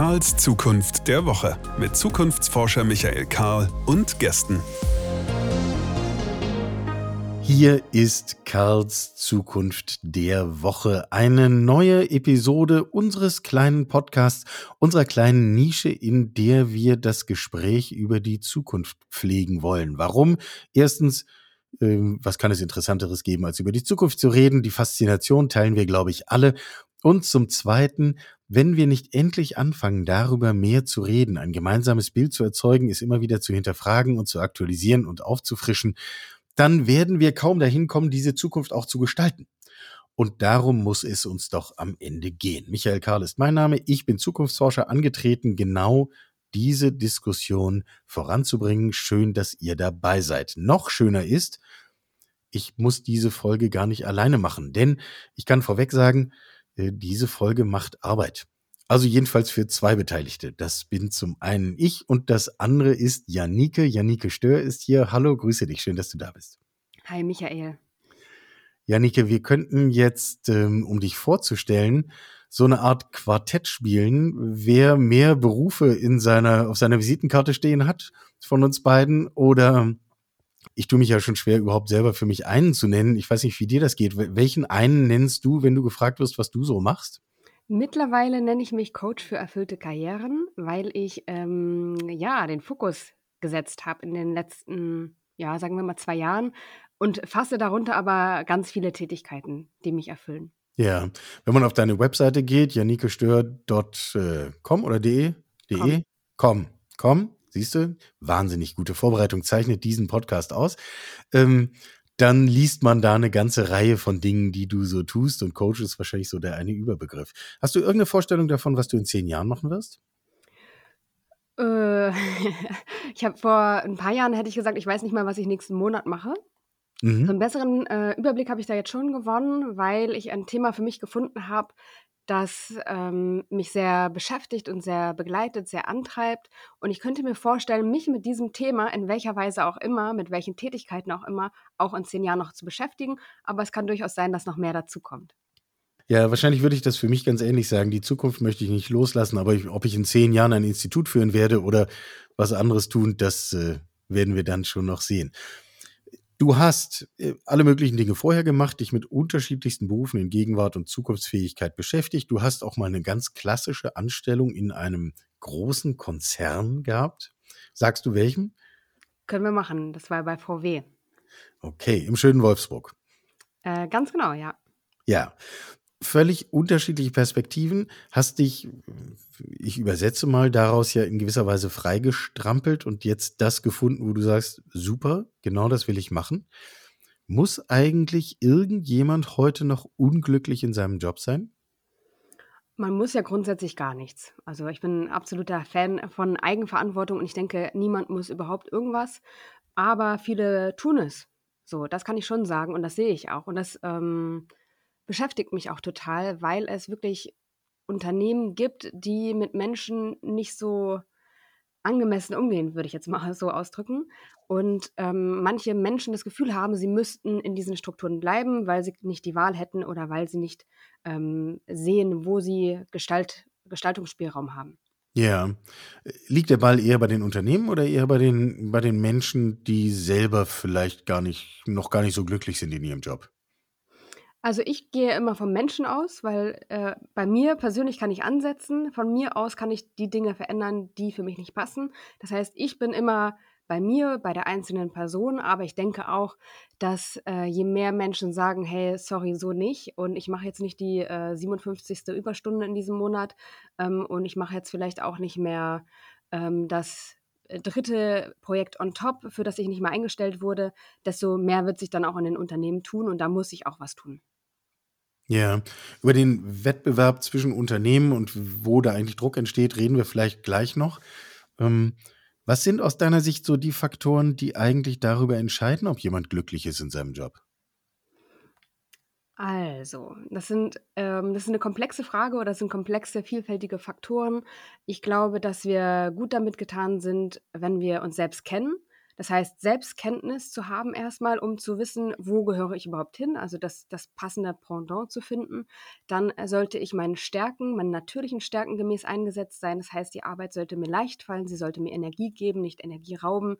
Karls Zukunft der Woche mit Zukunftsforscher Michael Karl und Gästen. Hier ist Karls Zukunft der Woche. Eine neue Episode unseres kleinen Podcasts, unserer kleinen Nische, in der wir das Gespräch über die Zukunft pflegen wollen. Warum? Erstens, ähm, was kann es Interessanteres geben, als über die Zukunft zu reden? Die Faszination teilen wir, glaube ich, alle. Und zum Zweiten, wenn wir nicht endlich anfangen, darüber mehr zu reden, ein gemeinsames Bild zu erzeugen, es immer wieder zu hinterfragen und zu aktualisieren und aufzufrischen, dann werden wir kaum dahin kommen, diese Zukunft auch zu gestalten. Und darum muss es uns doch am Ende gehen. Michael Karl ist mein Name. Ich bin Zukunftsforscher angetreten, genau diese Diskussion voranzubringen. Schön, dass ihr dabei seid. Noch schöner ist, ich muss diese Folge gar nicht alleine machen, denn ich kann vorweg sagen, diese Folge macht Arbeit. Also jedenfalls für zwei Beteiligte. Das bin zum einen ich und das andere ist Janike. Janike Stör ist hier. Hallo, grüße dich. Schön, dass du da bist. Hi, Michael. Janike, wir könnten jetzt, ähm, um dich vorzustellen, so eine Art Quartett spielen, wer mehr Berufe in seiner, auf seiner Visitenkarte stehen hat von uns beiden oder ich tue mich ja schon schwer, überhaupt selber für mich einen zu nennen. Ich weiß nicht, wie dir das geht. Welchen einen nennst du, wenn du gefragt wirst, was du so machst? Mittlerweile nenne ich mich Coach für erfüllte Karrieren, weil ich ähm, ja den Fokus gesetzt habe in den letzten, ja, sagen wir mal zwei Jahren und fasse darunter aber ganz viele Tätigkeiten, die mich erfüllen. Ja, wenn man auf deine Webseite geht, janikestör.com oder de, de, com, com, siehst du, wahnsinnig gute Vorbereitung zeichnet diesen Podcast aus. Ähm, dann liest man da eine ganze Reihe von Dingen, die du so tust und Coach ist wahrscheinlich so der eine Überbegriff. Hast du irgendeine Vorstellung davon, was du in zehn Jahren machen wirst? Äh, ich habe vor ein paar Jahren hätte ich gesagt, ich weiß nicht mal, was ich nächsten Monat mache. Mhm. So einen besseren äh, Überblick habe ich da jetzt schon gewonnen, weil ich ein Thema für mich gefunden habe, das ähm, mich sehr beschäftigt und sehr begleitet, sehr antreibt. Und ich könnte mir vorstellen, mich mit diesem Thema in welcher Weise auch immer, mit welchen Tätigkeiten auch immer, auch in zehn Jahren noch zu beschäftigen. Aber es kann durchaus sein, dass noch mehr dazu kommt. Ja, wahrscheinlich würde ich das für mich ganz ähnlich sagen. Die Zukunft möchte ich nicht loslassen, aber ich, ob ich in zehn Jahren ein Institut führen werde oder was anderes tun, das äh, werden wir dann schon noch sehen. Du hast äh, alle möglichen Dinge vorher gemacht, dich mit unterschiedlichsten Berufen in Gegenwart und Zukunftsfähigkeit beschäftigt. Du hast auch mal eine ganz klassische Anstellung in einem großen Konzern gehabt. Sagst du welchen? Können wir machen. Das war bei VW. Okay, im schönen Wolfsburg. Äh, ganz genau, ja. Ja völlig unterschiedliche Perspektiven, hast dich, ich übersetze mal, daraus ja in gewisser Weise freigestrampelt und jetzt das gefunden, wo du sagst, super, genau das will ich machen. Muss eigentlich irgendjemand heute noch unglücklich in seinem Job sein? Man muss ja grundsätzlich gar nichts. Also ich bin ein absoluter Fan von Eigenverantwortung und ich denke, niemand muss überhaupt irgendwas, aber viele tun es. So, das kann ich schon sagen und das sehe ich auch. Und das ähm, beschäftigt mich auch total, weil es wirklich Unternehmen gibt, die mit Menschen nicht so angemessen umgehen, würde ich jetzt mal so ausdrücken. Und ähm, manche Menschen das Gefühl haben, sie müssten in diesen Strukturen bleiben, weil sie nicht die Wahl hätten oder weil sie nicht ähm, sehen, wo sie Gestalt, Gestaltungsspielraum haben. Ja. Liegt der Ball eher bei den Unternehmen oder eher bei den, bei den Menschen, die selber vielleicht gar nicht, noch gar nicht so glücklich sind in ihrem Job? Also, ich gehe immer vom Menschen aus, weil, äh, bei mir persönlich kann ich ansetzen. Von mir aus kann ich die Dinge verändern, die für mich nicht passen. Das heißt, ich bin immer bei mir, bei der einzelnen Person, aber ich denke auch, dass, äh, je mehr Menschen sagen: „Hey, sorry, so nicht und ich mache jetzt nicht die, äh, 57. Überstunde in diesem Monat, ähm, und ich mache jetzt vielleicht auch nicht mehr, ähm, das, äh, dritte Projekt on top, für das ich nicht mehr eingestellt wurde“, desto mehr wird sich dann auch in den Unternehmen tun und da muss ich auch was tun. Ja, über den Wettbewerb zwischen Unternehmen und wo da eigentlich Druck entsteht, reden wir vielleicht gleich noch. Ähm, was sind aus deiner Sicht so die Faktoren, die eigentlich darüber entscheiden, ob jemand glücklich ist in seinem Job? Also, das sind ähm, das ist 'ne komplexe Frage oder das sind komplexe, vielfältige Faktoren. Ich glaube, dass wir gut damit getan sind, wenn wir uns selbst kennen Das heißt, Selbstkenntnis zu haben erstmal, um zu wissen, wo gehöre ich überhaupt hin, also das, das passende Pendant zu finden. Dann äh, sollte ich meinen Stärken, meinen natürlichen Stärken gemäß eingesetzt sein. Das heißt, die Arbeit sollte mir leicht fallen, sie sollte mir Energie geben, nicht Energie rauben.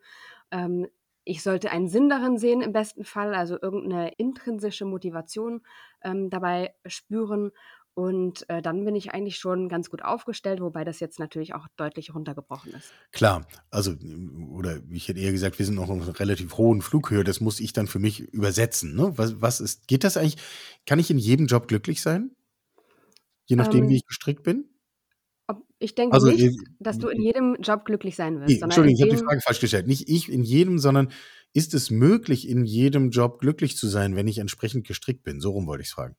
Ähm, ich sollte einen Sinn darin sehen im besten Fall, also irgendeine intrinsische Motivation ähm, dabei spüren. Und äh, dann bin ich eigentlich schon ganz gut aufgestellt, wobei das jetzt natürlich auch deutlich runtergebrochen ist. Klar, also, oder ich hätte eher gesagt, wir sind noch auf einer relativ hohen Flughöhe. Das muss ich dann für mich übersetzen. Ne? Was, was ist, geht das eigentlich? Kann ich in jedem Job glücklich sein? Je nachdem, wie Ähm, ich gestrickt bin? ob, ich denke Also, nicht, äh, dass du in jedem Job glücklich sein wirst, sondern Entschuldigung, ich habe die dem, Frage falsch gestellt. Nicht ich in jedem, sondern ist es möglich, in jedem Job glücklich zu sein, wenn ich entsprechend gestrickt bin? So rum wollte ich's fragen.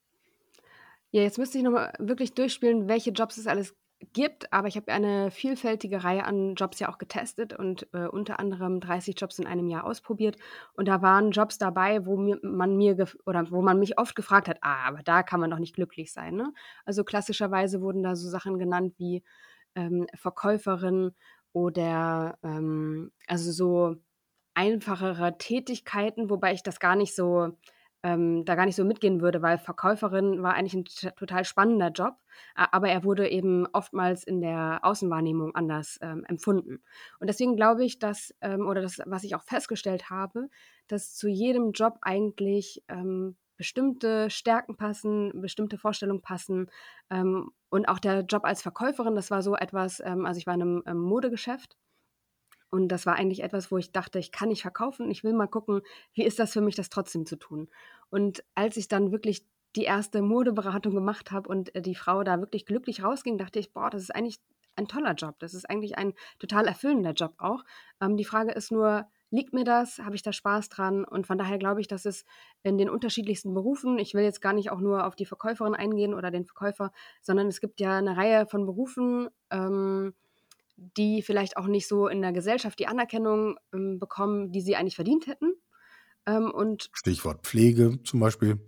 Ja, jetzt müsste ich nochmal wirklich durchspielen, welche Jobs es alles gibt, aber ich habe eine vielfältige Reihe an Jobs ja auch getestet und äh, unter anderem 30 Jobs in einem Jahr ausprobiert. Und da waren Jobs dabei, wo mir, man mir oder wo man mich oft gefragt hat, ah, aber da kann man doch nicht glücklich sein. Ne? Also klassischerweise wurden da so Sachen genannt wie ähm, Verkäuferin oder ähm, also so einfachere Tätigkeiten, wobei ich das gar nicht so ähm, da gar nicht so mitgehen würde, weil Verkäuferin war eigentlich ein total spannender Job, aber er wurde eben oftmals in der Außenwahrnehmung anders, ähm, empfunden. Und deswegen glaube ich, dass ähm, oder das, was ich auch festgestellt habe, dass zu jedem Job eigentlich, ähm, bestimmte Stärken passen, bestimmte Vorstellungen passen, ähm, und auch der Job als Verkäuferin, das war so etwas ähm, also ich war in einem Modegeschäft und das war eigentlich etwas, wo ich dachte, ich kann nicht verkaufen. Ich will mal gucken, wie ist das für mich, das trotzdem zu tun. Und als ich dann wirklich die erste Modeberatung gemacht habe und äh, die Frau da wirklich glücklich rausging, dachte ich, boah, das ist eigentlich ein toller Job. Das ist eigentlich ein total erfüllender Job auch. Ähm, die Frage ist nur, liegt mir das? Habe ich da Spaß dran? Und von daher glaube ich, dass es in den unterschiedlichsten Berufen, ich will jetzt gar nicht auch nur auf die Verkäuferin eingehen oder den Verkäufer, sondern es gibt ja eine Reihe von Berufen, ähm, die vielleicht auch nicht so in der Gesellschaft die Anerkennung, ähm, bekommen, die sie eigentlich verdient hätten. Ähm, und Stichwort Pflege zum Beispiel.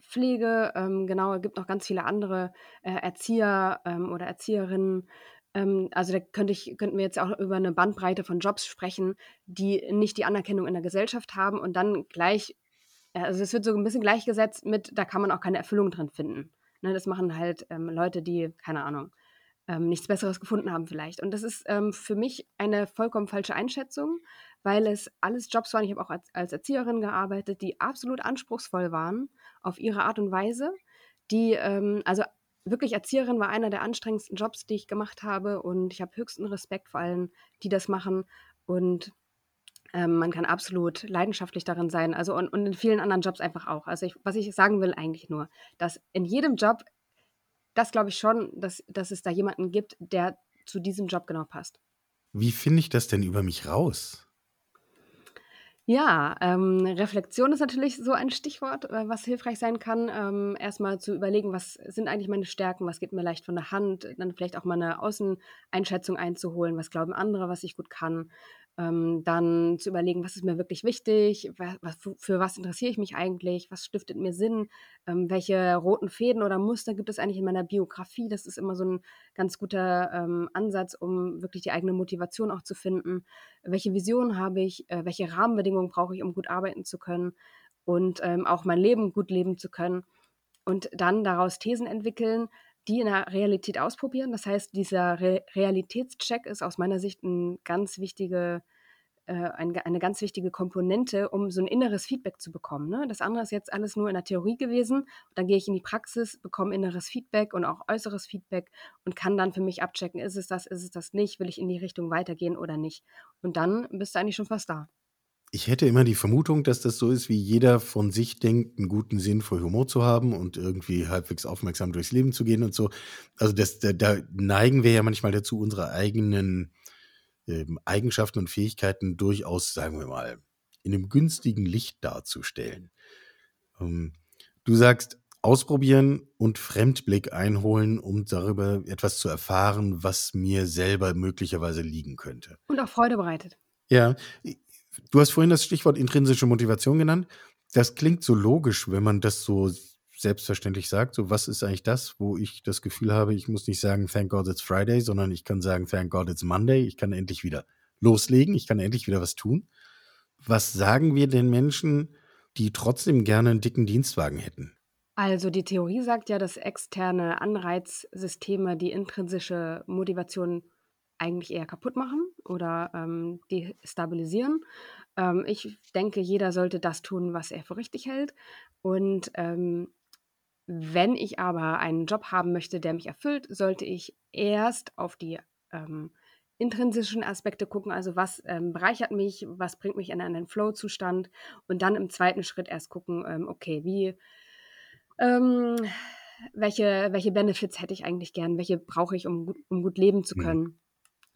Pflege, ähm, genau, es gibt noch ganz viele andere, äh, Erzieher, ähm, oder Erzieherinnen. Ähm, also, da könnte ich könnten wir jetzt auch über eine Bandbreite von Jobs sprechen, die nicht die Anerkennung in der Gesellschaft haben und dann gleich äh, also, es wird so ein bisschen gleichgesetzt mit, da kann man auch keine Erfüllung drin finden. Ne, das machen halt, ähm, Leute, die, keine Ahnung, ähm, nichts Besseres gefunden haben vielleicht. Und das ist ähm, für mich eine vollkommen falsche Einschätzung, weil es alles Jobs waren. Ich habe auch als, als Erzieherin gearbeitet, die absolut anspruchsvoll waren auf ihre Art und Weise. Die, ähm, also wirklich Erzieherin war einer der anstrengendsten Jobs, die ich gemacht habe. Und ich habe höchsten Respekt vor allen, die das machen. Und ähm, man kann absolut leidenschaftlich darin sein. Also und, und in vielen anderen Jobs einfach auch. Also ich, was ich sagen will eigentlich nur, dass in jedem Job das glaube ich schon, dass dass es da jemanden gibt, der zu diesem Job genau passt. Wie finde ich das denn über mich raus? Ja, ähm, Reflexion ist natürlich so ein Stichwort, äh, was hilfreich sein kann. Ähm, erst zu überlegen, was sind eigentlich meine Stärken, was geht mir leicht von der Hand, dann vielleicht auch mal eine Außeneinschätzung einzuholen, was glauben andere, was ich gut kann. Ähm, dann zu überlegen, was ist mir wirklich wichtig, wa was für was interessiere ich mich eigentlich, was stiftet mir Sinn, ähm, welche roten Fäden oder Muster gibt es eigentlich in meiner Biografie. Das ist immer so ein ganz guter, ähm, Ansatz, um wirklich die eigene Motivation auch zu finden. Welche Vision habe ich, äh, welche Rahmenbedingungen brauche ich, um gut arbeiten zu können und, ähm, auch mein Leben gut leben zu können und dann daraus Thesen entwickeln, die in der Realität ausprobieren. Das heißt, dieser Re Realitätscheck ist aus meiner Sicht 'n ganz wichtige äh, ein eine ganz wichtige Komponente, um so ein inneres Feedback zu bekommen, ne? Das andere ist jetzt alles nur in der Theorie gewesen. Dann gehe ich in die Praxis, bekomme inneres Feedback und auch äußeres Feedback und kann dann für mich abchecken: Ist es das, ist es das nicht? Will ich in die Richtung weitergehen oder nicht? Und dann bist du eigentlich schon fast da. Ich hätte immer die Vermutung, dass das so ist, wie jeder von sich denkt, einen guten Sinn für Humor zu haben und irgendwie halbwegs aufmerksam durchs Leben zu gehen und so. Also, das da da neigen wir ja manchmal dazu, unsere eigenen, ähm, Eigenschaften und Fähigkeiten durchaus, sagen wir mal, in einem günstigen Licht darzustellen. Ähm, du sagst, ausprobieren und Fremdblick einholen, um darüber etwas zu erfahren, was mir selber möglicherweise liegen könnte. Und auch Freude bereitet. Ja, du hast vorhin das Stichwort intrinsische Motivation genannt. Das klingt so logisch, wenn man das so selbstverständlich sagt. So, was ist eigentlich das, wo ich das Gefühl habe, ich muss nicht sagen, thank God it's Friday, sondern ich kann sagen, thank God it's Monday. Ich kann endlich wieder loslegen, ich kann endlich wieder was tun. Was sagen wir den Menschen, die trotzdem gerne einen dicken Dienstwagen hätten? Also die Theorie sagt ja, dass externe Anreizsysteme die intrinsische Motivation eigentlich eher kaputt machen oder ähm, destabilisieren. Ähm, ich denke, jeder sollte das tun, was er für richtig hält. Und ähm, wenn ich aber einen Job haben möchte, der mich erfüllt, sollte ich erst auf die ähm, intrinsischen Aspekte gucken, also was ähm, bereichert mich, was bringt mich in einen Flow-Zustand und dann im zweiten Schritt erst gucken, ähm, okay, wie welche, welche Benefits hätte ich eigentlich gern? Welche brauche ich, um gut, um gut leben zu mhm. können?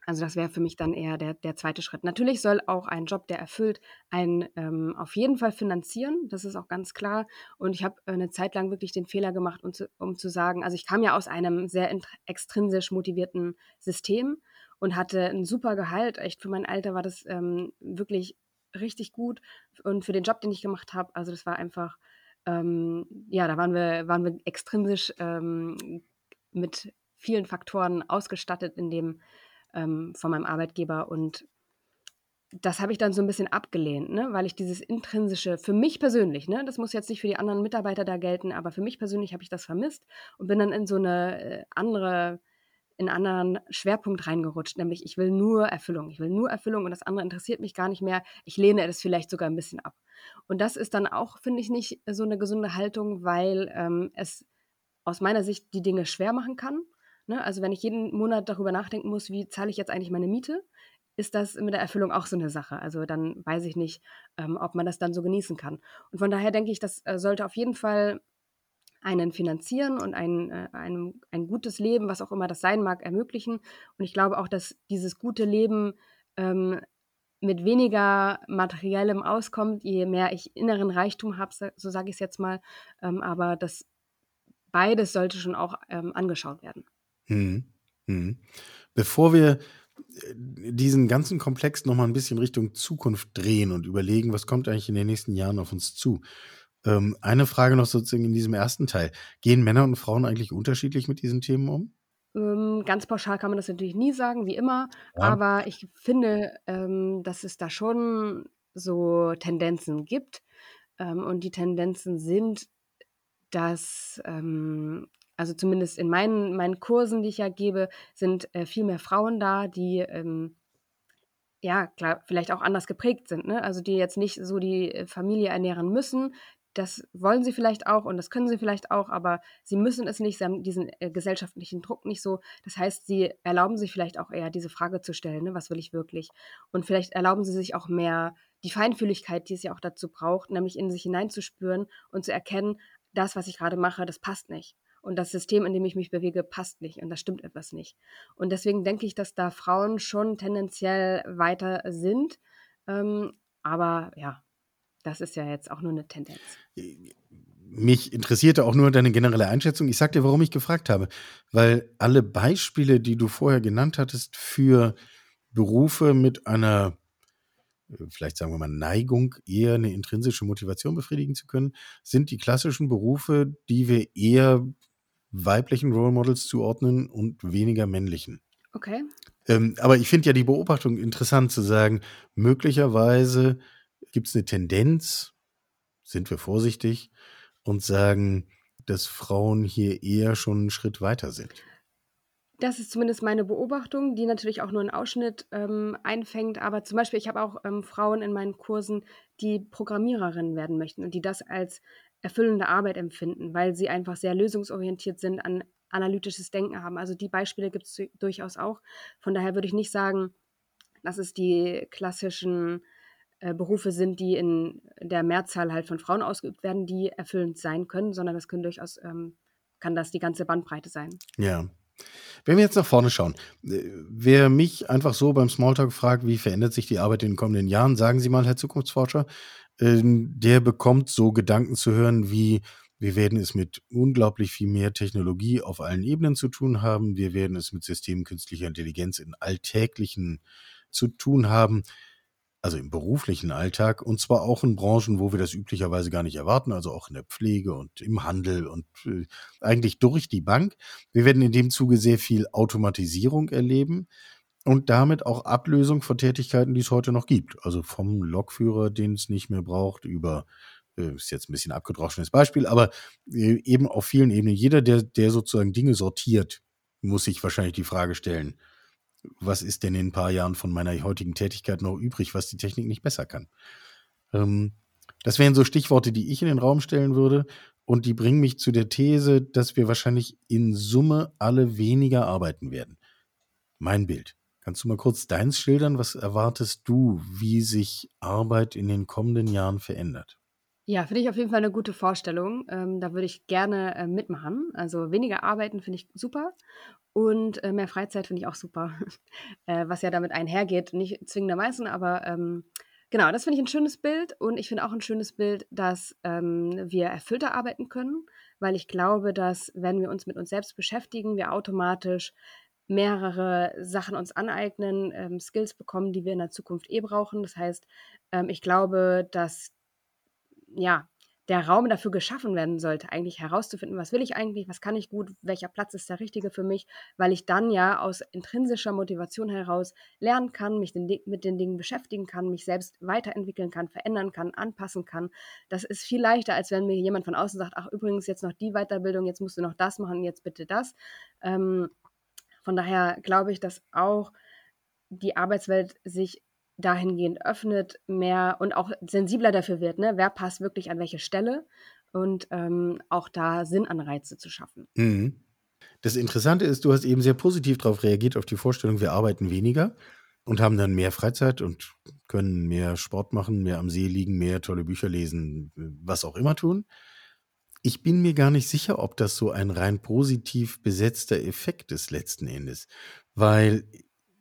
Also das wäre für mich dann eher der, der zweite Schritt. Natürlich soll auch ein Job, der erfüllt, einen ähm, auf jeden Fall finanzieren. Das ist auch ganz klar. Und ich habe äh, eine Zeit lang wirklich den Fehler gemacht, um zu, um zu sagen, also ich kam ja aus einem sehr extrinsisch motivierten System und hatte ein super Gehalt. Echt für mein Alter war das ähm, wirklich richtig gut. Und für den Job, den ich gemacht habe, also das war einfach ähm, ja, da waren wir, waren wir extrinsisch ähm, mit vielen Faktoren ausgestattet in dem ähm, von meinem Arbeitgeber und das habe ich dann so ein bisschen abgelehnt, ne? weil ich dieses intrinsische, für mich persönlich, ne? das muss jetzt nicht für die anderen Mitarbeiter da gelten, aber für mich persönlich habe ich das vermisst und bin dann in so eine äh, andere in einen anderen Schwerpunkt reingerutscht, nämlich ich will nur Erfüllung. Ich will nur Erfüllung und das andere interessiert mich gar nicht mehr. Ich lehne es vielleicht sogar ein bisschen ab. Und das ist dann auch, finde ich, nicht so eine gesunde Haltung, weil ähm, es aus meiner Sicht die Dinge schwer machen kann. Ne? Also wenn ich jeden Monat darüber nachdenken muss, wie zahle ich jetzt eigentlich meine Miete, ist das mit der Erfüllung auch so eine Sache. Also dann weiß ich nicht, ähm, ob man das dann so genießen kann. Und von daher denke ich, das äh, sollte auf jeden Fall einen finanzieren und ein, äh, ein, ein gutes Leben, was auch immer das sein mag, ermöglichen. Und ich glaube auch, dass dieses gute Leben ähm, mit weniger materiellem auskommt, je mehr ich inneren Reichtum habe, so sage ich es jetzt mal. Ähm, aber das beides sollte schon auch ähm, angeschaut werden. Hm. Hm. Bevor wir äh, diesen ganzen Komplex noch mal ein bisschen Richtung Zukunft drehen und überlegen, was kommt eigentlich in den nächsten Jahren auf uns zu, ähm, eine Frage noch sozusagen in diesem ersten Teil. Gehen Männer und Frauen eigentlich unterschiedlich mit diesen Themen um? Ähm, ganz pauschal kann man das natürlich nie sagen, wie immer. Ja. Aber ich finde, ähm, dass es da schon so Tendenzen gibt. Ähm, und die Tendenzen sind, dass, ähm, also zumindest in meinen, meinen Kursen, die ich ja gebe, sind äh, viel mehr Frauen da, die ähm, ja, klar, vielleicht auch anders geprägt sind, ne? Also die jetzt nicht so die äh, Familie ernähren müssen, das wollen sie vielleicht auch und das können sie vielleicht auch, aber sie müssen es nicht, sie haben diesen äh, gesellschaftlichen Druck nicht so. Das heißt, sie erlauben sich vielleicht auch eher diese Frage zu stellen, ne, was will ich wirklich? Und vielleicht erlauben sie sich auch mehr die Feinfühligkeit, die es ja auch dazu braucht, nämlich in sich hineinzuspüren und zu erkennen, das, was ich gerade mache, das passt nicht. Und das System, in dem ich mich bewege, passt nicht und da stimmt etwas nicht. Und deswegen denke ich, dass da Frauen schon tendenziell weiter sind. Ähm, aber ja, das ist ja jetzt auch nur eine Tendenz. Mich interessierte auch nur deine generelle Einschätzung. Ich sag dir, warum ich gefragt habe. Weil alle Beispiele, die du vorher genannt hattest für Berufe mit einer, vielleicht sagen wir mal, Neigung, eher eine intrinsische Motivation befriedigen zu können, sind die klassischen Berufe, die wir eher weiblichen Role Models zuordnen und weniger männlichen. Okay. Ähm, aber ich finde ja die Beobachtung interessant zu sagen, möglicherweise gibt es eine Tendenz, sind wir vorsichtig und sagen, dass Frauen hier eher schon einen Schritt weiter sind. Das ist zumindest meine Beobachtung, die natürlich auch nur einen Ausschnitt ähm, einfängt. Aber zum Beispiel, ich habe auch ähm, Frauen in meinen Kursen, die Programmiererinnen werden möchten und die das als erfüllende Arbeit empfinden, weil sie einfach sehr lösungsorientiert sind, an analytisches Denken haben. Also die Beispiele gibt es durchaus auch. Von daher würde ich nicht sagen, dass es die klassischen äh, Berufe sind, die in der Mehrzahl halt von Frauen ausgeübt werden, die erfüllend sein können, sondern das können durchaus, ähm, kann das die ganze Bandbreite sein. Ja. Wenn wir jetzt nach vorne schauen, äh, wer mich einfach so beim Smalltalk fragt, wie verändert sich die Arbeit in den kommenden Jahren, sagen Sie mal, Herr Zukunftsforscher, äh, der bekommt so Gedanken zu hören wie, wir werden es mit unglaublich viel mehr Technologie auf allen Ebenen zu tun haben. Wir werden es mit Systemen künstlicher Intelligenz in alltäglichen zu tun haben also im beruflichen Alltag und zwar auch in Branchen, wo wir das üblicherweise gar nicht erwarten, also auch in der Pflege und im Handel und äh, eigentlich durch die Bank. Wir werden in dem Zuge sehr viel Automatisierung erleben. und damit auch Ablösung von Tätigkeiten, die es heute noch gibt. Also vom Lokführer, den es nicht mehr braucht, über äh, ist jetzt ein bisschen abgedroschenes Beispiel, aber äh, eben auf vielen Ebenen. Jeder, der, der sozusagen Dinge sortiert, muss sich wahrscheinlich die Frage stellen, was ist denn in ein paar Jahren von meiner heutigen Tätigkeit noch übrig, was die Technik nicht besser kann? Ähm, das wären so Stichworte, die ich in den Raum stellen würde. Und die bringen mich zu der These, dass wir wahrscheinlich in Summe alle weniger arbeiten werden. Mein Bild. Kannst du mal kurz deins schildern? Was erwartest du, wie sich Arbeit in den kommenden Jahren verändert? Ja, finde ich auf jeden Fall eine gute Vorstellung. Ähm, da würde ich gerne äh, mitmachen. Also weniger arbeiten finde ich super und äh, mehr Freizeit finde ich auch super. äh, was ja damit einhergeht, nicht zwingendermaßen, aber ähm, genau, das finde ich ein schönes Bild und ich finde auch ein schönes Bild, dass ähm, wir erfüllter arbeiten können, weil ich glaube, dass wenn wir uns mit uns selbst beschäftigen, wir automatisch mehrere Sachen uns aneignen, ähm, Skills bekommen, die wir in der Zukunft eh brauchen. Das heißt, ähm, ich glaube, dass ja, der Raum dafür geschaffen werden sollte, eigentlich herauszufinden, was will ich eigentlich, was kann ich gut, welcher Platz ist der richtige für mich, weil ich dann ja aus intrinsischer Motivation heraus lernen kann, mich den, mit den Dingen beschäftigen kann, mich selbst weiterentwickeln kann, verändern kann, anpassen kann. Das ist viel leichter, als wenn mir jemand von außen sagt, ach übrigens jetzt noch die Weiterbildung, jetzt musst du noch das machen, jetzt bitte das. Ähm, von daher glaube ich, dass auch die Arbeitswelt sich dahingehend öffnet, mehr und auch sensibler dafür wird, ne? wer passt wirklich an welche Stelle und ähm, auch da Sinnanreize zu schaffen. Mhm. Das Interessante ist, du hast eben sehr positiv darauf reagiert, auf die Vorstellung, wir arbeiten weniger und haben dann mehr Freizeit und können mehr Sport machen, mehr am See liegen, mehr tolle Bücher lesen, was auch immer tun. Ich bin mir gar nicht sicher, ob das so ein rein positiv besetzter Effekt ist letzten Endes, weil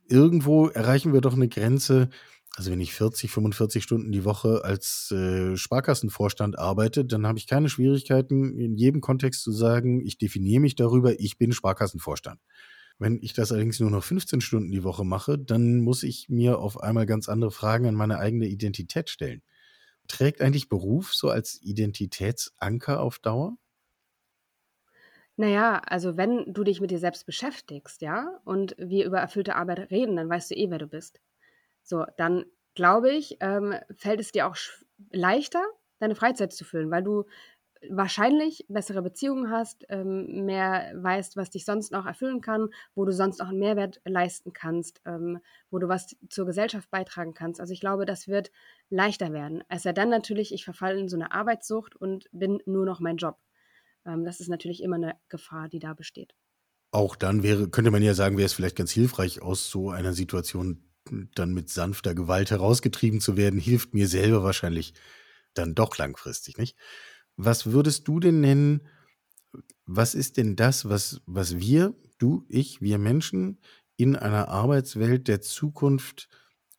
irgendwo erreichen wir doch eine Grenze. Also wenn ich 40, 45 Stunden die Woche als äh, Sparkassenvorstand arbeite, dann habe ich keine Schwierigkeiten, in jedem Kontext zu sagen, ich definiere mich darüber, ich bin Sparkassenvorstand. Wenn ich das allerdings nur noch 15 Stunden die Woche mache, dann muss ich mir auf einmal ganz andere Fragen an meine eigene Identität stellen. Trägt eigentlich Beruf so als Identitätsanker auf Dauer? Naja, also wenn du dich mit dir selbst beschäftigst, ja, und wir über erfüllte Arbeit reden, dann weißt du eh, wer du bist. So, dann glaube ich, ähm, fällt es dir auch leichter, deine Freizeit zu füllen, weil du wahrscheinlich bessere Beziehungen hast, ähm, mehr weißt, was dich sonst noch erfüllen kann, wo du sonst noch einen Mehrwert leisten kannst, ähm, wo du was zur Gesellschaft beitragen kannst. Also ich glaube, das wird leichter werden. Es sei dann natürlich, ich verfalle in so eine Arbeitssucht und bin nur noch mein Job. Ähm, das ist natürlich immer eine Gefahr, die da besteht. Auch dann wäre, könnte man ja sagen, wäre es vielleicht ganz hilfreich, aus so einer Situation dann mit sanfter Gewalt herausgetrieben zu werden, hilft mir selber wahrscheinlich dann doch langfristig, nicht? Was würdest du denn nennen, was ist denn das, was, was wir, du, ich, wir Menschen in einer Arbeitswelt der Zukunft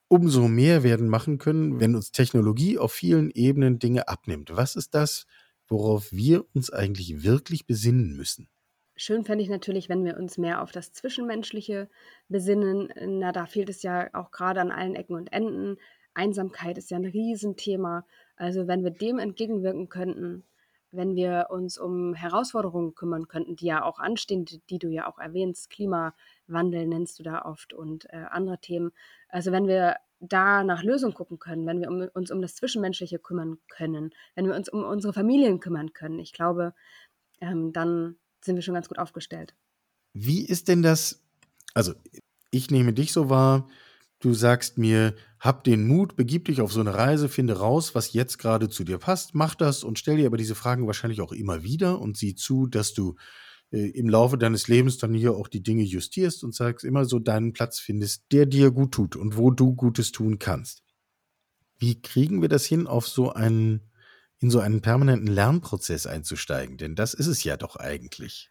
umso mehr werden machen können, wenn uns Technologie auf vielen Ebenen Dinge abnimmt? Was ist das, worauf wir uns eigentlich wirklich besinnen müssen? Schön fände ich natürlich, wenn wir uns mehr auf das Zwischenmenschliche besinnen. Na, da fehlt es ja auch gerade an allen Ecken und Enden. Einsamkeit ist ja ein Riesenthema. Also wenn wir dem entgegenwirken könnten, wenn wir uns um Herausforderungen kümmern könnten, die ja auch anstehen, die, du ja auch erwähnst, Klimawandel nennst du da oft und äh, andere Themen. Also wenn wir da nach Lösungen gucken können, wenn wir um, uns um das Zwischenmenschliche kümmern können, wenn wir uns um unsere Familien kümmern können, ich glaube, ähm, dann sind wir schon ganz gut aufgestellt. Wie ist denn das? Also, ich nehme dich so wahr, du sagst mir, hab den Mut, begib dich auf so eine Reise, finde raus, was jetzt gerade zu dir passt, mach das und stell dir aber diese Fragen wahrscheinlich auch immer wieder und sieh zu, dass du äh, im Laufe deines Lebens dann hier auch die Dinge justierst und sagst, immer so deinen Platz findest, der dir gut tut und wo du Gutes tun kannst. Wie kriegen wir das hin, auf so einen, in so einen permanenten Lernprozess einzusteigen? Denn das ist es ja doch eigentlich.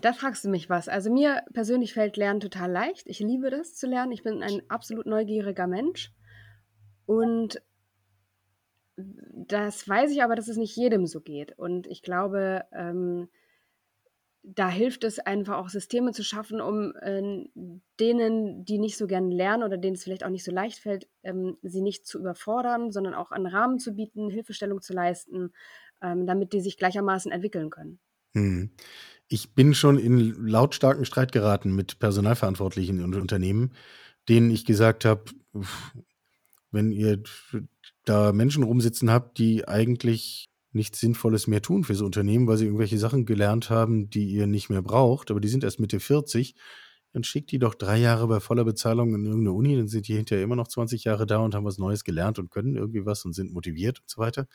Da fragst du mich was. Also mir persönlich fällt Lernen total leicht. Ich liebe das zu lernen. Ich bin ein absolut neugieriger Mensch. Und das weiß ich aber, dass es nicht jedem so geht. Und ich glaube, ähm, da hilft es einfach auch Systeme zu schaffen, um äh, denen, die nicht so gerne lernen oder denen es vielleicht auch nicht so leicht fällt, ähm, sie nicht zu überfordern, sondern auch einen Rahmen zu bieten, Hilfestellung zu leisten, ähm, damit die sich gleichermaßen entwickeln können. Hm. Ich bin schon in lautstarken Streit geraten mit Personalverantwortlichen in Unternehmen, denen ich gesagt habe, wenn ihr da Menschen rumsitzen habt, die eigentlich nichts Sinnvolles mehr tun fürs Unternehmen, weil sie irgendwelche Sachen gelernt haben, die ihr nicht mehr braucht, aber die sind erst Mitte 40, dann schickt die doch drei Jahre bei voller Bezahlung in irgendeine Uni, dann sind die hinterher immer noch 20 Jahre da und haben was Neues gelernt und können irgendwie was und sind motiviert und so weiter.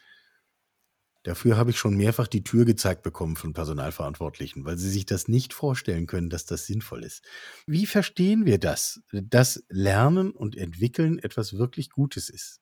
Dafür habe ich schon mehrfach die Tür gezeigt bekommen von Personalverantwortlichen, weil sie sich das nicht vorstellen können, dass das sinnvoll ist. Wie verstehen wir das, dass Lernen und Entwickeln etwas wirklich Gutes ist?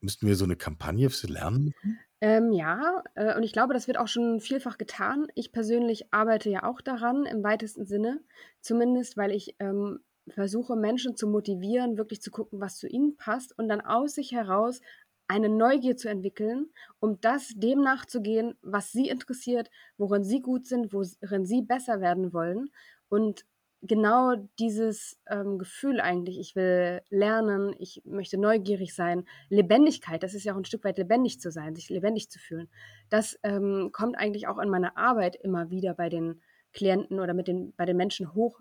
Müssten wir so eine Kampagne fürs Lernen? Ähm, ja, äh, und ich glaube, das wird auch schon vielfach getan. Ich persönlich arbeite ja auch daran im weitesten Sinne, zumindest weil ich ähm, versuche, Menschen zu motivieren, wirklich zu gucken, was zu ihnen passt und dann aus sich heraus eine Neugier zu entwickeln, um das dem nachzugehen, was sie interessiert, worin sie gut sind, worin sie besser werden wollen. Und genau dieses ähm, Gefühl eigentlich, ich will lernen, ich möchte neugierig sein, Lebendigkeit, das ist ja auch ein Stück weit lebendig zu sein, sich lebendig zu fühlen, das ähm, kommt eigentlich auch in meiner Arbeit immer wieder bei den Klienten oder mit den, bei den Menschen hoch,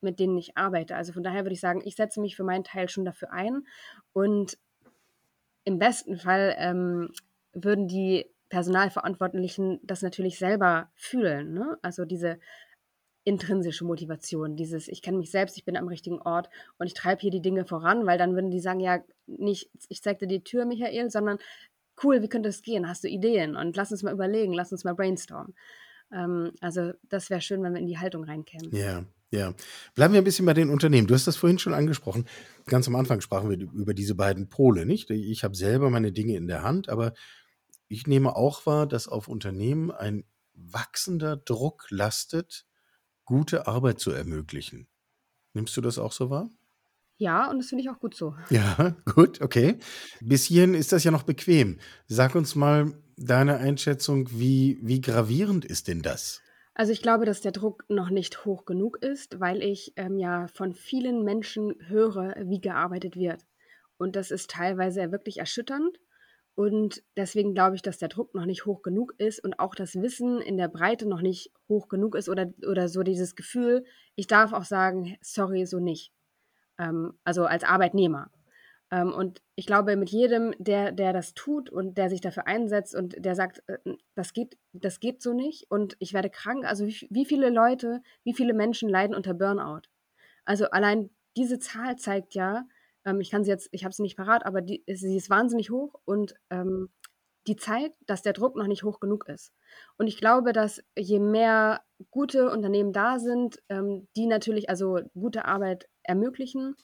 mit denen ich arbeite. Also von daher würde ich sagen, ich setze mich für meinen Teil schon dafür ein und im besten Fall ähm, würden die Personalverantwortlichen das natürlich selber fühlen. Ne? Also diese intrinsische Motivation, dieses, ich kenne mich selbst, ich bin am richtigen Ort und ich treibe hier die Dinge voran, weil dann würden die sagen, ja, nicht, ich zeig dir die Tür, Michael, sondern cool, wie könnte es gehen? Hast du Ideen? Und lass uns mal überlegen, lass uns mal brainstormen. Ähm, also das wäre schön, wenn wir in die Haltung reinkämen. Ja, ja. Bleiben wir ein bisschen bei den Unternehmen. Du hast das vorhin schon angesprochen. Ganz am Anfang sprachen wir über diese beiden Pole, nicht? Ich habe selber meine Dinge in der Hand, aber ich nehme auch wahr, dass auf Unternehmen ein wachsender Druck lastet, gute Arbeit zu ermöglichen. Nimmst du das auch so wahr? Ja, und das finde ich auch gut so. Ja, gut, okay. Bis hierhin ist das ja noch bequem. Sag uns mal deine Einschätzung, wie, wie gravierend ist denn das? Also ich glaube, dass der Druck noch nicht hoch genug ist, weil ich ähm, ja von vielen Menschen höre, wie gearbeitet wird. Und das ist teilweise wirklich erschütternd. Und deswegen glaube ich, dass der Druck noch nicht hoch genug ist und auch das Wissen in der Breite noch nicht hoch genug ist oder, oder so dieses Gefühl, ich darf auch sagen, sorry, so nicht. Ähm, also als Arbeitnehmer. Ähm, und ich glaube, mit jedem, der, der das tut und der sich dafür einsetzt und der sagt, äh, das, geht, das geht so nicht und ich werde krank, also wie, wie viele Leute, wie viele Menschen leiden unter Burnout? Also allein diese Zahl zeigt ja, ähm, ich kann sie jetzt, ich habe sie nicht parat, aber die, sie ist wahnsinnig hoch und ähm, die zeigt, dass der Druck noch nicht hoch genug ist. Und ich glaube, dass je mehr gute Unternehmen da sind, ähm, die natürlich also gute Arbeit ermöglichen,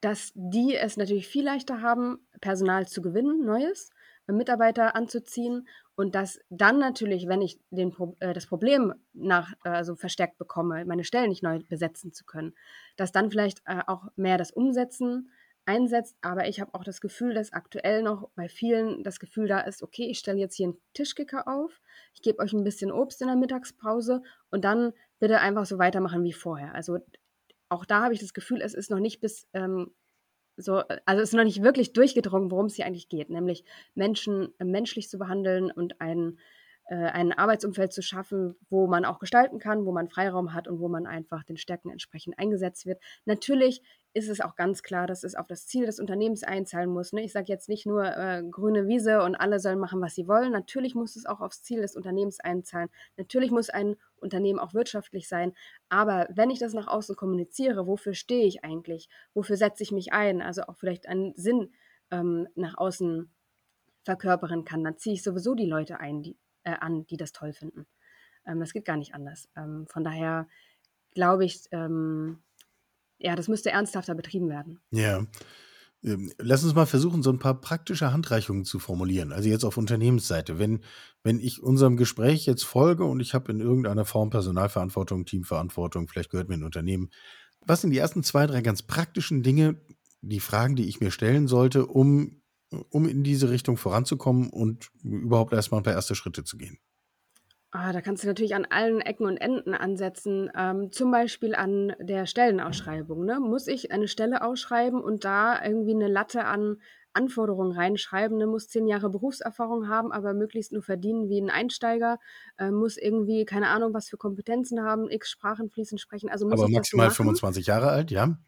dass die es natürlich viel leichter haben, Personal zu gewinnen, Neues, Mitarbeiter anzuziehen und dass dann natürlich, wenn ich den, äh, das Problem nach, äh, also verstärkt bekomme, meine Stellen nicht neu besetzen zu können, dass dann vielleicht äh, auch mehr das Umsetzen einsetzt. Aber ich habe auch das Gefühl, dass aktuell noch bei vielen das Gefühl da ist, okay, ich stelle jetzt hier einen Tischkicker auf, ich gebe euch ein bisschen Obst in der Mittagspause und dann bitte einfach so weitermachen wie vorher. Also auch da habe ich das Gefühl, es ist noch nicht bis ähm, so, also es ist noch nicht wirklich durchgedrungen, worum es hier eigentlich geht, nämlich Menschen äh, menschlich zu behandeln und einen äh, ein Arbeitsumfeld zu schaffen, wo man auch gestalten kann, wo man Freiraum hat und wo man einfach den Stärken entsprechend eingesetzt wird. Natürlich ist es auch ganz klar, dass es auf das Ziel des Unternehmens einzahlen muss. Ne? Ich sage jetzt nicht nur äh, grüne Wiese und alle sollen machen, was sie wollen. Natürlich muss es auch aufs Ziel des Unternehmens einzahlen. Natürlich muss ein Unternehmen auch wirtschaftlich sein. Aber wenn ich das nach außen kommuniziere, wofür stehe ich eigentlich? Wofür setze ich mich ein? Also auch vielleicht einen Sinn ähm, nach außen verkörpern kann, dann ziehe ich sowieso die Leute ein, die, äh, an, die das toll finden. Ähm, das geht gar nicht anders. Ähm, von daher glaube ich, ähm, ja, das müsste ernsthafter betrieben werden. Ja. Ähm, lass uns mal versuchen, so ein paar praktische Handreichungen zu formulieren. Also jetzt auf Unternehmensseite. Wenn, wenn ich unserem Gespräch jetzt folge und ich habe in irgendeiner Form Personalverantwortung, Teamverantwortung, vielleicht gehört mir ein Unternehmen, was sind die ersten zwei, drei ganz praktischen Dinge, die Fragen, die ich mir stellen sollte, um um in diese Richtung voranzukommen und überhaupt erstmal ein paar erste Schritte zu gehen? Ah, da kannst du natürlich an allen Ecken und Enden ansetzen, ähm, zum Beispiel an der Stellenausschreibung. Ne? Muss ich eine Stelle ausschreiben und da irgendwie eine Latte an Anforderungen reinschreiben, ne, muss zehn Jahre Berufserfahrung haben, aber möglichst nur verdienen wie ein Einsteiger, äh, muss irgendwie, keine Ahnung, was für Kompetenzen haben, x Sprachen fließend sprechen. Also muss Aber ich das maximal machen? 25 Jahre alt, ja?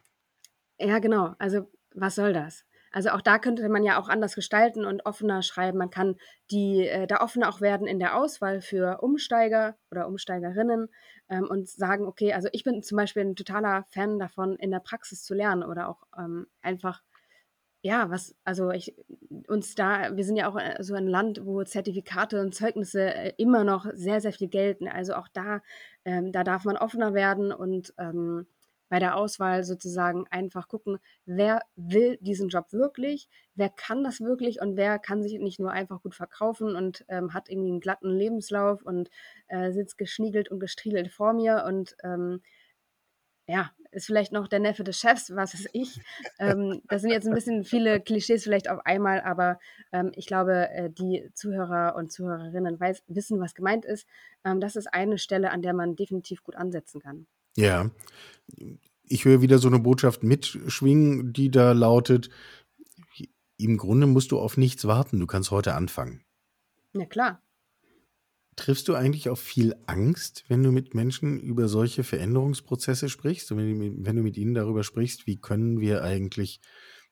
Ja, genau. Also was soll das? Also auch da könnte man ja auch anders gestalten und offener schreiben. Man kann die äh, da offener auch werden in der Auswahl für Umsteiger oder Umsteigerinnen ähm, und sagen, okay, also ich bin zum Beispiel ein totaler Fan davon, in der Praxis zu lernen oder auch ähm, einfach ja, was, also ich, uns da, wir sind ja auch äh, so ein Land, wo Zertifikate und Zeugnisse äh, immer noch sehr, sehr viel gelten. Also auch da, ähm, da darf man offener werden und ähm, bei der Auswahl sozusagen einfach gucken, wer will diesen Job wirklich, wer kann das wirklich und wer kann sich nicht nur einfach gut verkaufen und ähm, hat irgendwie einen glatten Lebenslauf und äh, sitzt geschniegelt und gestriegelt vor mir und ähm, ja, ist vielleicht noch der Neffe des Chefs, was weiß ich. Ähm, das sind jetzt ein bisschen viele Klischees vielleicht auf einmal, aber ähm, ich glaube, äh, die Zuhörer und Zuhörerinnen weiß, wissen, was gemeint ist. Ähm, das ist eine Stelle, an der man definitiv gut ansetzen kann. Ja. Ich höre wieder so eine Botschaft mitschwingen, die da lautet: „Im Grunde musst du auf nichts warten, du kannst heute anfangen.“ Ja klar. Triffst du eigentlich auch viel Angst, wenn du mit Menschen über solche Veränderungsprozesse sprichst? Und wenn du wenn du mit ihnen darüber sprichst, wie können wir eigentlich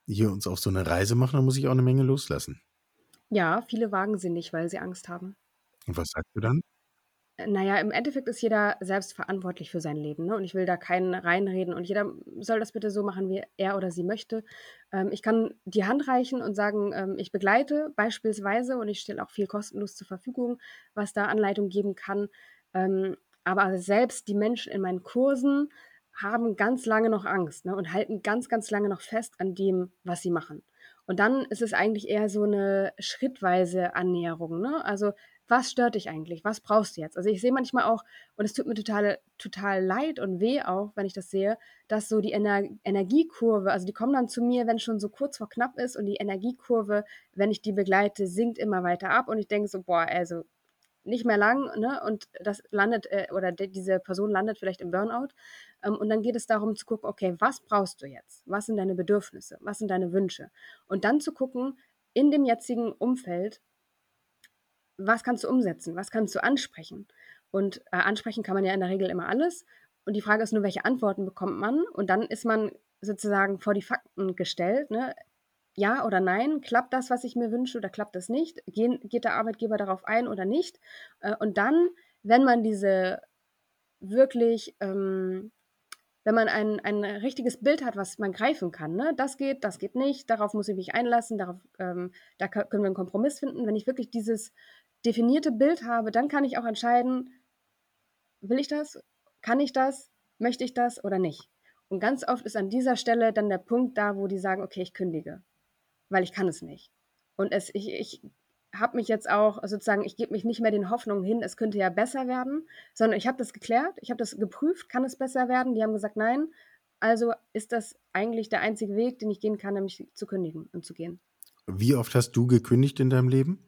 hier uns auf so eine Reise machen, dann muss ich auch eine Menge loslassen. Ja, viele wagen sie nicht, weil sie Angst haben. Und was sagst du dann? Äh, na ja, im Endeffekt ist jeder selbst verantwortlich für sein Leben, ne? Und ich will da keinen reinreden und jeder soll das bitte so machen, wie er oder sie möchte. Ähm, ich kann die Hand reichen und sagen, ähm, ich begleite beispielsweise und ich stelle auch viel kostenlos zur Verfügung, was da Anleitung geben kann. Ähm, aber selbst die Menschen in meinen Kursen haben ganz lange noch Angst, ne? Und halten ganz, ganz lange noch fest an dem, was sie machen. Und dann ist es eigentlich eher so eine schrittweise Annäherung, ne? Also was stört dich eigentlich? Was brauchst du jetzt? Also ich sehe manchmal auch, und es tut mir total, total leid und weh auch, wenn ich das sehe, dass so die Ener Energiekurve, also die kommen dann zu mir, wenn schon so kurz vor knapp ist und die Energiekurve, wenn ich die begleite, sinkt immer weiter ab und ich denke so, boah, also nicht mehr lang, ne? Und das landet, äh, oder diese Person landet vielleicht im Burnout. Ähm, und dann geht es darum zu gucken, okay, was brauchst du jetzt? Was sind deine Bedürfnisse? Was sind deine Wünsche? Und dann zu gucken, in dem jetzigen Umfeld, was kannst du umsetzen? Was kannst du ansprechen? Und äh, ansprechen kann man ja in der Regel immer alles. Und die Frage ist nur, welche Antworten bekommt man? Und dann ist man sozusagen vor die Fakten gestellt. Ne? Ja oder nein? Klappt das, was ich mir wünsche, oder klappt das nicht? Gehen, geht der Arbeitgeber darauf ein oder nicht? Äh, und dann, wenn man diese wirklich ähm, wenn man ein, ein richtiges Bild hat, was man greifen kann. Ne? Das geht, das geht nicht, darauf muss ich mich einlassen, darauf, ähm, da können wir einen Kompromiss finden. Wenn ich wirklich dieses definierte Bild habe, dann kann ich auch entscheiden, will ich das, kann ich das, möchte ich das oder nicht. Und ganz oft ist an dieser Stelle dann der Punkt da, wo die sagen, okay, ich kündige, weil ich kann es nicht. Und es, ich, ich habe mich jetzt auch sozusagen, ich gebe mich nicht mehr den Hoffnungen hin, es könnte ja besser werden, sondern ich habe das geklärt, ich habe das geprüft, kann es besser werden? Die haben gesagt, nein. Also ist das eigentlich der einzige Weg, den ich gehen kann, nämlich zu kündigen und zu gehen. Wie oft hast du gekündigt in deinem Leben?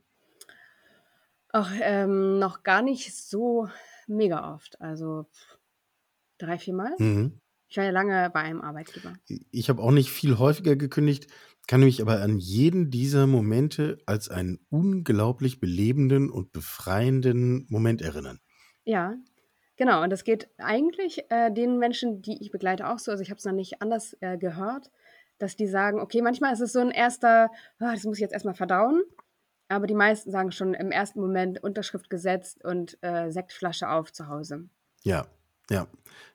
Ach, ähm, noch gar nicht so mega oft. Also drei, vier Mal. Mhm. Ich war ja lange bei einem Arbeitgeber. Ich habe auch nicht viel häufiger gekündigt, kann mich aber an jeden dieser Momente als einen unglaublich belebenden und befreienden Moment erinnern. Ja, genau. Und das geht eigentlich äh, den Menschen, die ich begleite, auch so. Also ich habe es noch nicht anders äh, gehört, dass die sagen, okay, manchmal ist es so ein erster, oh, das muss ich jetzt erstmal verdauen. Aber die meisten sagen schon im ersten Moment Unterschrift gesetzt und äh, Sektflasche auf zu Hause. Ja, ja.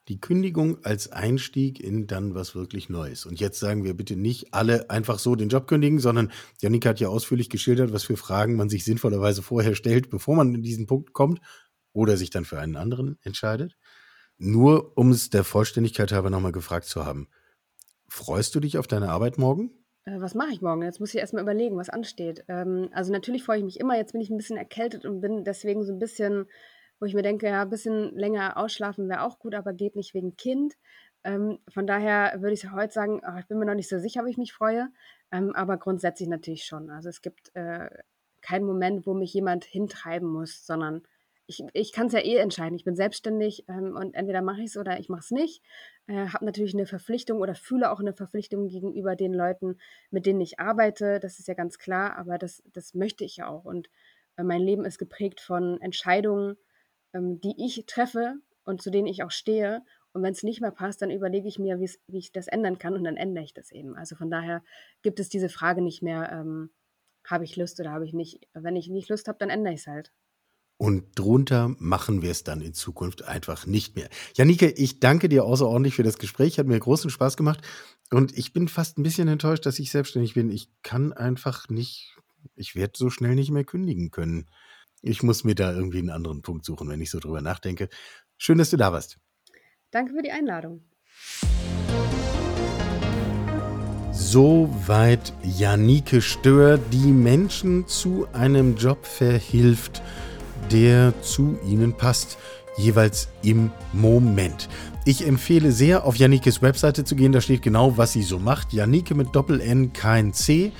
Die Kündigung als Einstieg in dann was wirklich Neues. Und jetzt sagen wir bitte nicht alle einfach so den Job kündigen, sondern Janika hat ja ausführlich geschildert, was für Fragen man sich sinnvollerweise vorher stellt, bevor man in diesen Punkt kommt oder sich dann für einen anderen entscheidet. Nur um es der Vollständigkeit halber nochmal gefragt zu haben. Freust du dich auf deine Arbeit morgen? Äh, was mache ich morgen? Jetzt muss ich erstmal überlegen, was ansteht. Ähm, also natürlich freue ich mich immer. Jetzt bin ich ein bisschen erkältet und bin deswegen so ein bisschen, wo ich mir denke, ja, ein bisschen länger ausschlafen wäre auch gut, aber geht nicht wegen Kind. Ähm, von daher würde ich heute sagen, ach, ich bin mir noch nicht so sicher, ob ich mich freue, ähm, aber grundsätzlich natürlich schon. Also es gibt äh, keinen Moment, wo mich jemand hintreiben muss, sondern ich, ich kann es ja eh entscheiden. Ich bin selbstständig ähm, und entweder mache ich es oder ich mache es nicht. Äh, habe natürlich eine Verpflichtung oder fühle auch eine Verpflichtung gegenüber den Leuten, mit denen ich arbeite. Das ist ja ganz klar, aber das, das möchte ich ja auch. Und äh, mein Leben ist geprägt von Entscheidungen, ähm, die ich treffe und zu denen ich auch stehe. Und wenn es nicht mehr passt, dann überlege ich mir, wie ich das ändern kann und dann ändere ich das eben. Also von daher gibt es diese Frage nicht mehr, ähm, habe ich Lust oder habe ich nicht. Wenn ich nicht Lust habe, dann ändere ich es halt. Und drunter machen wir es dann in Zukunft einfach nicht mehr. Janike, ich danke dir außerordentlich für das Gespräch. Hat mir großen Spaß gemacht. Und ich bin fast ein bisschen enttäuscht, dass ich selbstständig bin. Ich kann einfach nicht, ich werde so schnell nicht mehr kündigen können. Ich muss mir da irgendwie einen anderen Punkt suchen, wenn ich so drüber nachdenke. Schön, dass du da warst. Danke für die Einladung. Soweit Janike Stör, die Menschen zu einem Job verhilft, der zu ihnen passt, jeweils im Moment. Ich empfehle sehr, auf Janikes Webseite zu gehen, da steht genau, was sie so macht. Janike mit Doppel-N, kein C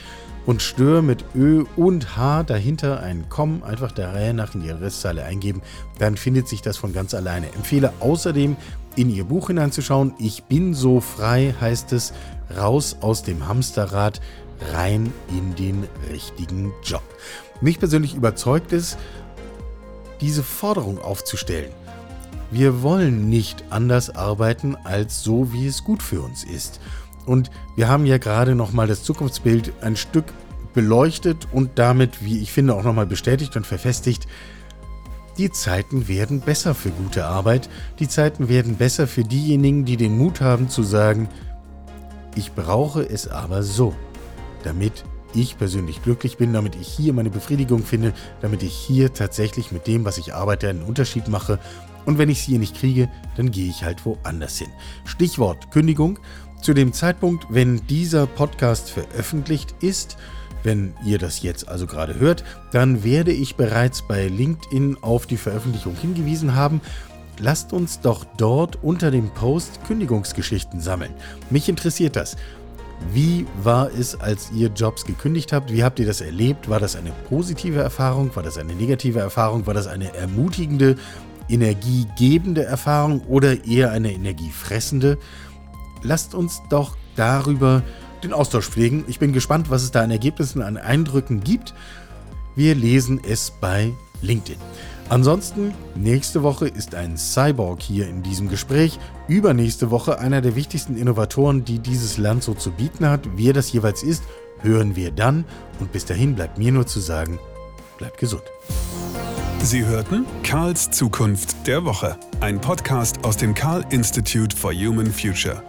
und Stör mit Ö und H, dahinter ein Com, einfach der Reihe nach in die Restzeile eingeben, dann findet sich das von ganz alleine. Empfehle außerdem in ihr Buch hineinzuschauen. Ich bin so frei heißt es, raus aus dem Hamsterrad, rein in den richtigen Job. Mich persönlich überzeugt es, diese Forderung aufzustellen. Wir wollen nicht anders arbeiten als so, wie es gut für uns ist. Und wir haben ja gerade nochmal das Zukunftsbild ein Stück beleuchtet und damit, wie ich finde, auch nochmal bestätigt und verfestigt. Die Zeiten werden besser für gute Arbeit. Die Zeiten werden besser für diejenigen, die den Mut haben zu sagen, ich brauche es aber so, damit ich persönlich glücklich bin, damit ich hier meine Befriedigung finde, damit ich hier tatsächlich mit dem, was ich arbeite, einen Unterschied mache. Und wenn ich es hier nicht kriege, dann gehe ich halt woanders hin. Stichwort Kündigung. Zu dem Zeitpunkt, wenn dieser Podcast veröffentlicht ist, wenn ihr das jetzt also gerade hört, dann werde ich bereits bei LinkedIn auf die Veröffentlichung hingewiesen haben. Lasst uns doch dort unter dem Post Kündigungsgeschichten sammeln. Mich interessiert das. Wie war es, als ihr Jobs gekündigt habt? Wie habt ihr das erlebt? War das eine positive Erfahrung? War das eine negative Erfahrung? War das eine ermutigende, energiegebende Erfahrung oder eher eine energiefressende? Lasst uns doch darüber den Austausch pflegen. Ich bin gespannt, was es da an Ergebnissen, an Eindrücken gibt. Wir lesen es bei LinkedIn. Ansonsten, nächste Woche ist ein Cyborg hier in diesem Gespräch. Übernächste Woche einer der wichtigsten Innovatoren, die dieses Land so zu bieten hat. Wer das jeweils ist, hören wir dann. Und bis dahin bleibt mir nur zu sagen, bleibt gesund. Sie hörten Karls Zukunft der Woche, ein Podcast aus dem Karl Institute for Human Future.